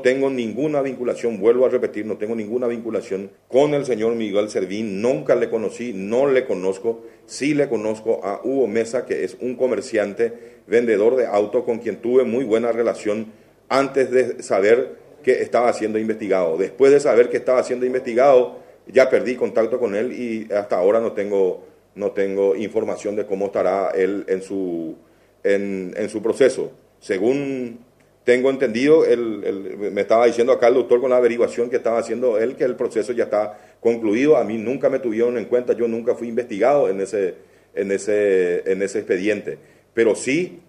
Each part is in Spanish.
tengo ninguna vinculación, vuelvo a repetir, no tengo ninguna vinculación con el señor Miguel Servín, nunca le conocí, no le conozco, sí le conozco a Hugo Mesa, que es un comerciante, vendedor de autos con quien tuve muy buena relación antes de saber que estaba siendo investigado. Después de saber que estaba siendo investigado, ya perdí contacto con él y hasta ahora no tengo, no tengo información de cómo estará él en su, en, en su proceso. Según tengo entendido, me estaba diciendo acá el doctor con la averiguación que estaba haciendo él que el proceso ya está concluido. A mí nunca me tuvieron en cuenta, yo nunca fui investigado en ese, en ese, en ese expediente. Pero sí,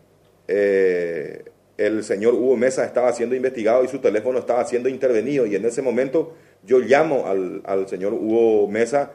eh, el señor Hugo Mesa estaba siendo investigado y su teléfono estaba siendo intervenido. Y en ese momento yo llamo al, al señor Hugo Mesa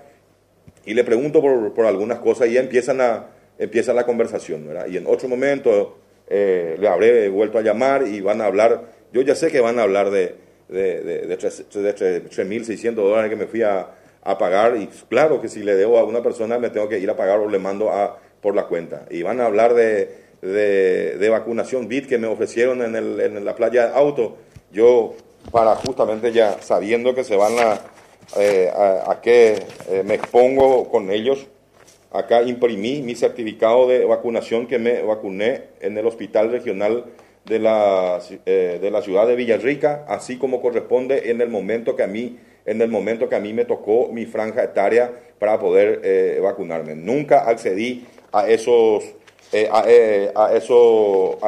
y le pregunto por, por algunas cosas y ya empiezan a, empieza la conversación. Y en otro momento eh, le habré vuelto a llamar y van a hablar, yo ya sé que van a hablar de, de, de, de 3.600 dólares que me fui a, a, pagar y claro que si le debo a una persona me tengo que ir a pagar o le mando a, por la cuenta. Y van a hablar de, de, vacunación BIT que me ofrecieron en, el, en la playa de auto. Yo, para justamente ya sabiendo que se van a, eh, a, a, que eh, me expongo con ellos, Acá imprimí mi certificado de vacunación que me vacuné en el Hospital Regional de la, eh, de la ciudad de Villarrica, así como corresponde en el momento que a mí, en el momento que a mí me tocó mi franja etaria para poder eh, vacunarme. Nunca accedí a esos, eh, a, eso,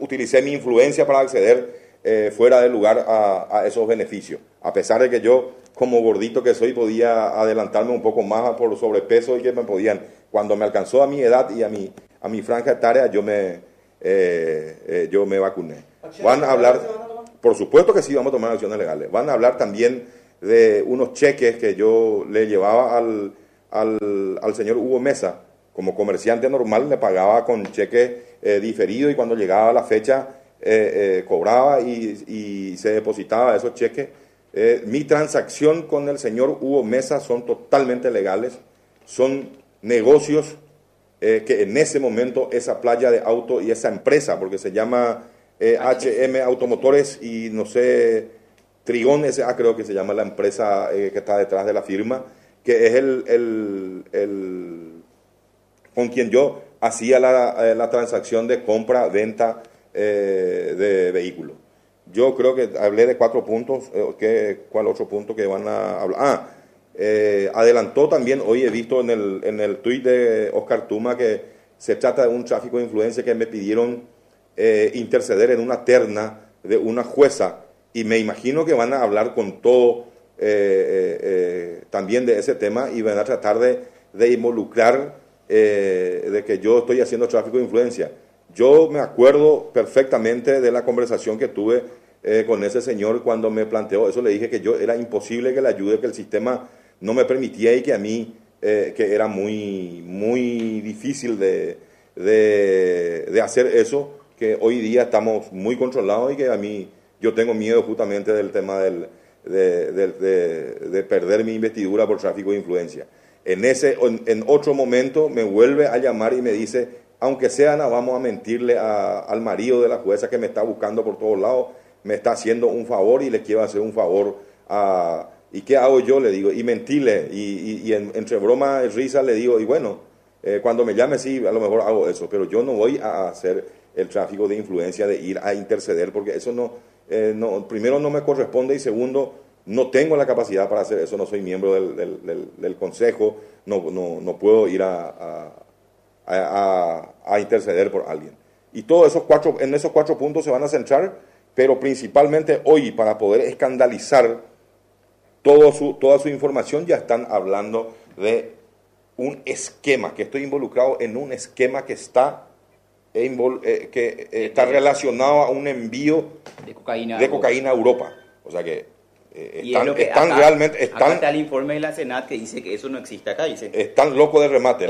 utilicé mi influencia para acceder fuera del lugar a esos beneficios, a pesar de que yo como gordito que soy, podía adelantarme un poco más por sobrepeso y que me podían. Cuando me alcanzó a mi edad y a mi, a mi franja etaria, yo me, eh, eh, yo me vacuné. Van a hablar, por supuesto que sí, vamos a tomar acciones legales. Van a hablar también de unos cheques que yo le llevaba al, al, al señor Hugo Mesa. Como comerciante normal, le pagaba con cheque eh, diferido y cuando llegaba la fecha cobraba y, y se depositaba esos cheques eh, mi transacción con el señor Hugo Mesa son totalmente legales, son negocios eh, que en ese momento esa playa de auto y esa empresa, porque se llama HM eh, Automotores y no sé, Trigón SA creo que se llama la empresa que está detrás de la firma, que es el, con quien yo hacía la, la transacción de compra-venta de vehículos. Yo creo que hablé de cuatro puntos. Eh, ¿Cuál otro punto que van a hablar? Ah, eh, adelantó también, hoy he visto en el, en el tuit de Oscar Tuma que se trata de un tráfico de influencia que me pidieron eh, interceder en una terna de una jueza y me imagino que van a hablar con todo también de ese tema y van a tratar de, de involucrar de que yo estoy haciendo tráfico de influencia. Yo me acuerdo perfectamente de la conversación que tuve eh, con ese señor cuando me planteó eso, le dije que yo era imposible que le ayude, que el sistema no me permitía y que a mí, eh, que era muy, muy difícil de, de, hacer eso, que hoy día estamos muy controlados y que a mí yo tengo miedo justamente del tema del, de, de, perder mi investidura por tráfico de influencia. En, ese, en otro momento me vuelve a llamar y me dice, aunque sea, no vamos a mentirle al marido de la jueza que me está buscando por todos lados, me está haciendo un favor y le quiero hacer un favor a... ¿Y qué hago yo? Le digo, y mentirle, y, entre broma y risa le digo, y bueno, eh, cuando me llame sí, a lo mejor hago eso, pero yo no voy a hacer el tráfico de influencia de ir a interceder, porque eso no, eh, no primero no me corresponde y segundo, no tengo la capacidad para hacer eso, no soy miembro del, consejo, no, no, no, puedo ir a a, interceder por alguien. Y todos esos cuatro, en esos cuatro puntos se van a centrar, pero principalmente hoy para poder escandalizar todo su, toda su información ya están hablando de un esquema, que estoy involucrado en un esquema que está, eh, que eh, está relacionado a un envío de cocaína, de cocaína a Europa. O sea que eh, están, están realmente... Están, el informe de la Senat que dice que eso no existe acá. Dice. Están locos de remate.